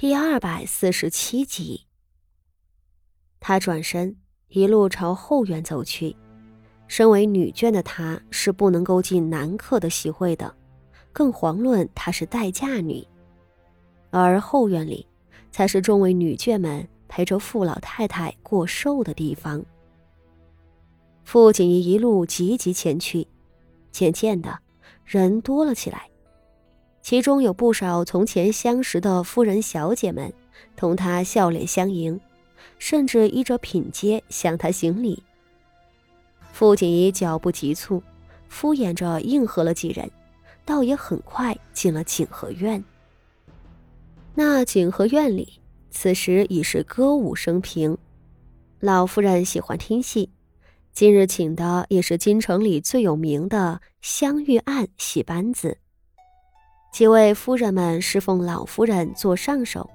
第二百四十七集。他转身，一路朝后院走去。身为女眷的她，是不能够进男客的席会的，更遑论她是待嫁女。而后院里，才是众位女眷们陪着傅老太太过寿的地方。傅锦仪一路急急前去，渐渐的，人多了起来。其中有不少从前相识的夫人小姐们，同他笑脸相迎，甚至依着品阶向他行礼。傅锦仪脚步急促，敷衍着应和了几人，倒也很快进了景和院。那景和院里，此时已是歌舞升平。老夫人喜欢听戏，今日请的也是京城里最有名的香玉案戏班子。几位夫人们侍奉老夫人做上首，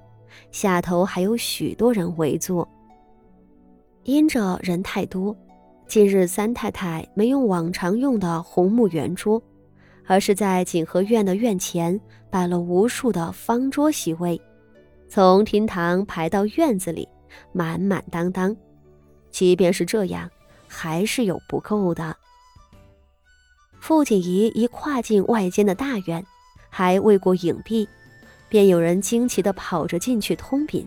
下头还有许多人围坐。因着人太多，今日三太太没用往常用的红木圆桌，而是在景和院的院前摆了无数的方桌席位，从厅堂排到院子里，满满当当。即便是这样，还是有不够的。傅锦仪一跨进外间的大院。还未过影壁，便有人惊奇地跑着进去通禀，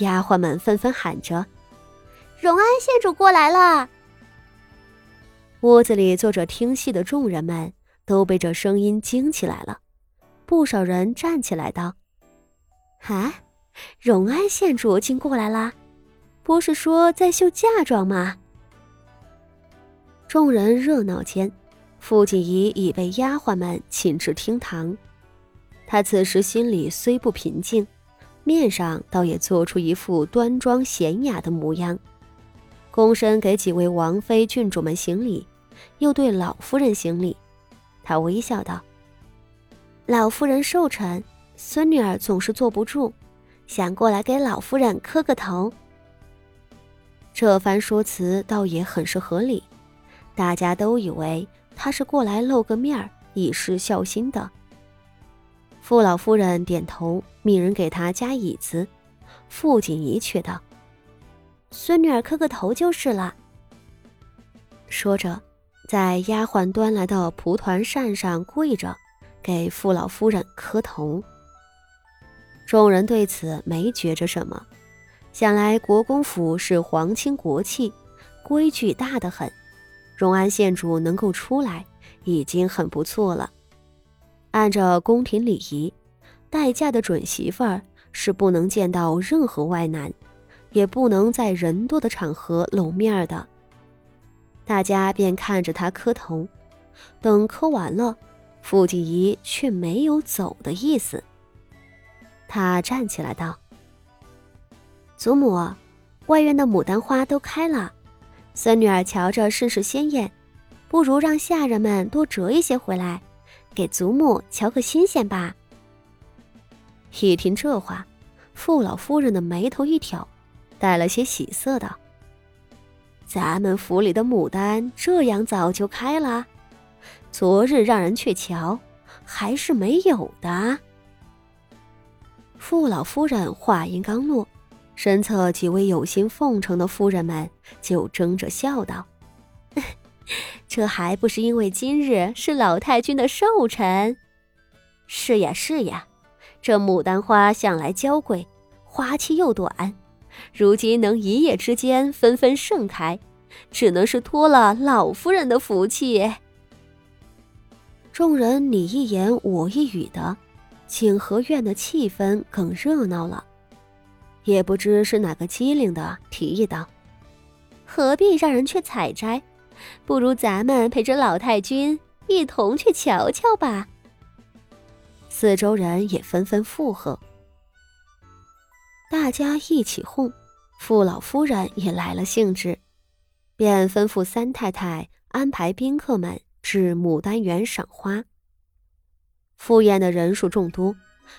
丫鬟们纷纷喊着：“荣安县主过来了！”屋子里坐着听戏的众人们都被这声音惊起来了，不少人站起来道：“啊，荣安县主竟过来了？不是说在绣嫁妆吗？”众人热闹间，傅锦仪已被丫鬟们请至厅堂。他此时心里虽不平静，面上倒也做出一副端庄娴雅的模样，躬身给几位王妃郡主们行礼，又对老夫人行礼。他微笑道：“老夫人寿辰，孙女儿总是坐不住，想过来给老夫人磕个头。”这番说辞倒也很是合理，大家都以为他是过来露个面儿，以示孝心的。傅老夫人点头，命人给他加椅子。傅锦仪却道：“孙女儿磕个头就是了。”说着，在丫鬟端来的蒲团扇上跪着，给傅老夫人磕头。众人对此没觉着什么，想来国公府是皇亲国戚，规矩大得很，荣安县主能够出来，已经很不错了。按照宫廷礼仪，待嫁的准媳妇儿是不能见到任何外男，也不能在人多的场合露面的。大家便看着他磕头，等磕完了，傅锦仪却没有走的意思。他站起来道：“祖母，外院的牡丹花都开了，孙女儿瞧着甚是鲜艳，不如让下人们多折一些回来。”给祖母瞧个新鲜吧。一听这话，傅老夫人的眉头一挑，带了些喜色道：“咱们府里的牡丹这样早就开了？昨日让人去瞧，还是没有的。”傅老夫人话音刚落，身侧几位有心奉承的夫人们就争着笑道。这还不是因为今日是老太君的寿辰？是呀是呀，这牡丹花向来娇贵，花期又短，如今能一夜之间纷纷盛开，只能是托了老夫人的福气。众人你一言我一语的，景和院的气氛更热闹了。也不知是哪个机灵的提议道：“何必让人去采摘？”不如咱们陪着老太君一同去瞧瞧吧。四周人也纷纷附和，大家一起哄，傅老夫人也来了兴致，便吩咐三太太安排宾客们至牡丹园赏花。赴宴的人数众多，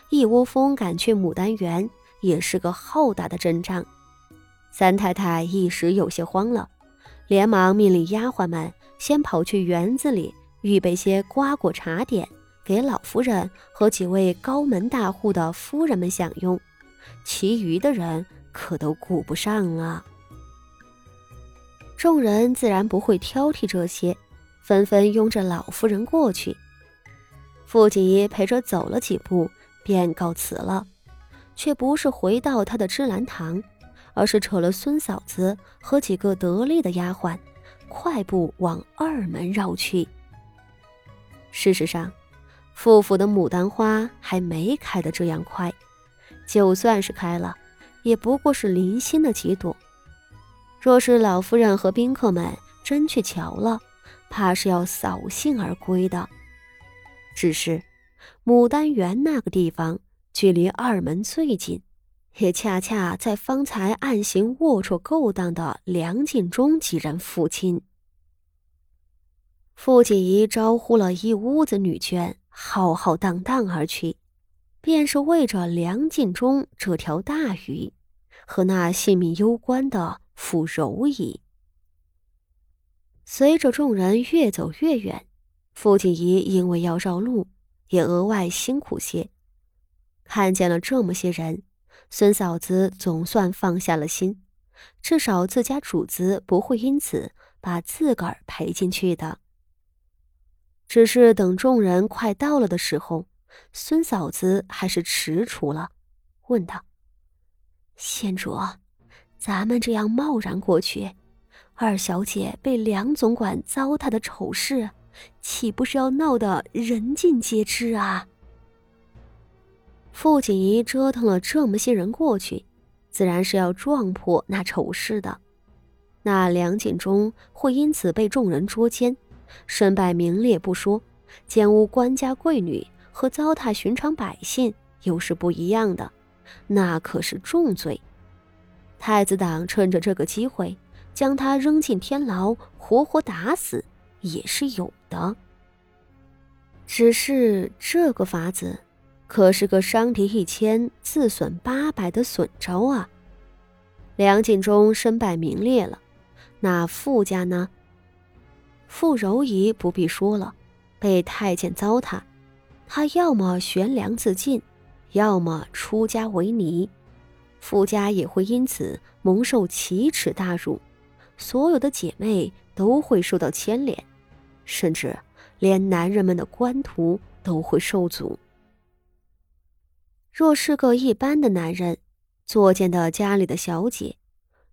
一窝蜂赶去牡丹园，也是个浩大的阵仗。三太太一时有些慌了。连忙命令丫鬟们先跑去园子里预备些瓜果茶点，给老夫人和几位高门大户的夫人们享用，其余的人可都顾不上了。众人自然不会挑剔这些，纷纷拥着老夫人过去。傅锦仪陪着走了几步，便告辞了，却不是回到他的芝兰堂，而是扯了孙嫂子和几个得力的丫鬟，快步往二门绕去。事实上，傅府的牡丹花还没开得这样快，就算是开了，也不过是零星的几朵。若是老夫人和宾客们真去瞧了，怕是要扫兴而归的。只是，牡丹园那个地方距离二门最近，也恰恰在方才暗行龌龊勾当的梁敬忠几人附近。傅锦仪招呼了一屋子女眷，浩浩荡荡而去，便是为着梁敬忠这条大鱼和那性命攸关的傅柔仪。随着众人越走越远。傅锦仪因为要绕路，也额外辛苦些。看见了这么些人，孙嫂子总算放下了心，至少自家主子不会因此把自个儿赔进去的。只是等众人快到了的时候，孙嫂子还是踟蹰了，问道：“县主，咱们这样贸然过去，二小姐被梁总管糟蹋的丑事。”岂不是要闹得人尽皆知啊？傅锦仪折腾了这么些人过去，自然是要撞破那丑事的。那梁锦忠会因此被众人捉奸，身败名裂不说，奸污官家贵女和糟蹋寻常百姓又是不一样的，那可是重罪。太子党趁着这个机会，将他扔进天牢，活活打死。也是有的，只是这个法子可是个伤敌一千自损八百的损招啊！梁敬忠身败名裂了，那傅家呢？傅柔仪不必说了，被太监糟蹋，他要么悬梁自尽，要么出家为尼，傅家也会因此蒙受奇耻大辱，所有的姐妹都会受到牵连。甚至连男人们的官途都会受阻。若是个一般的男人，作践的家里的小姐，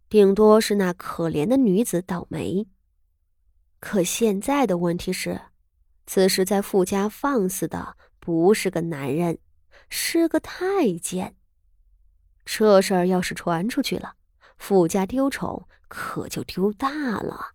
顶多是那可怜的女子倒霉。可现在的问题是，此时在傅家放肆的不是个男人，是个太监。这事儿要是传出去了，傅家丢丑可就丢大了。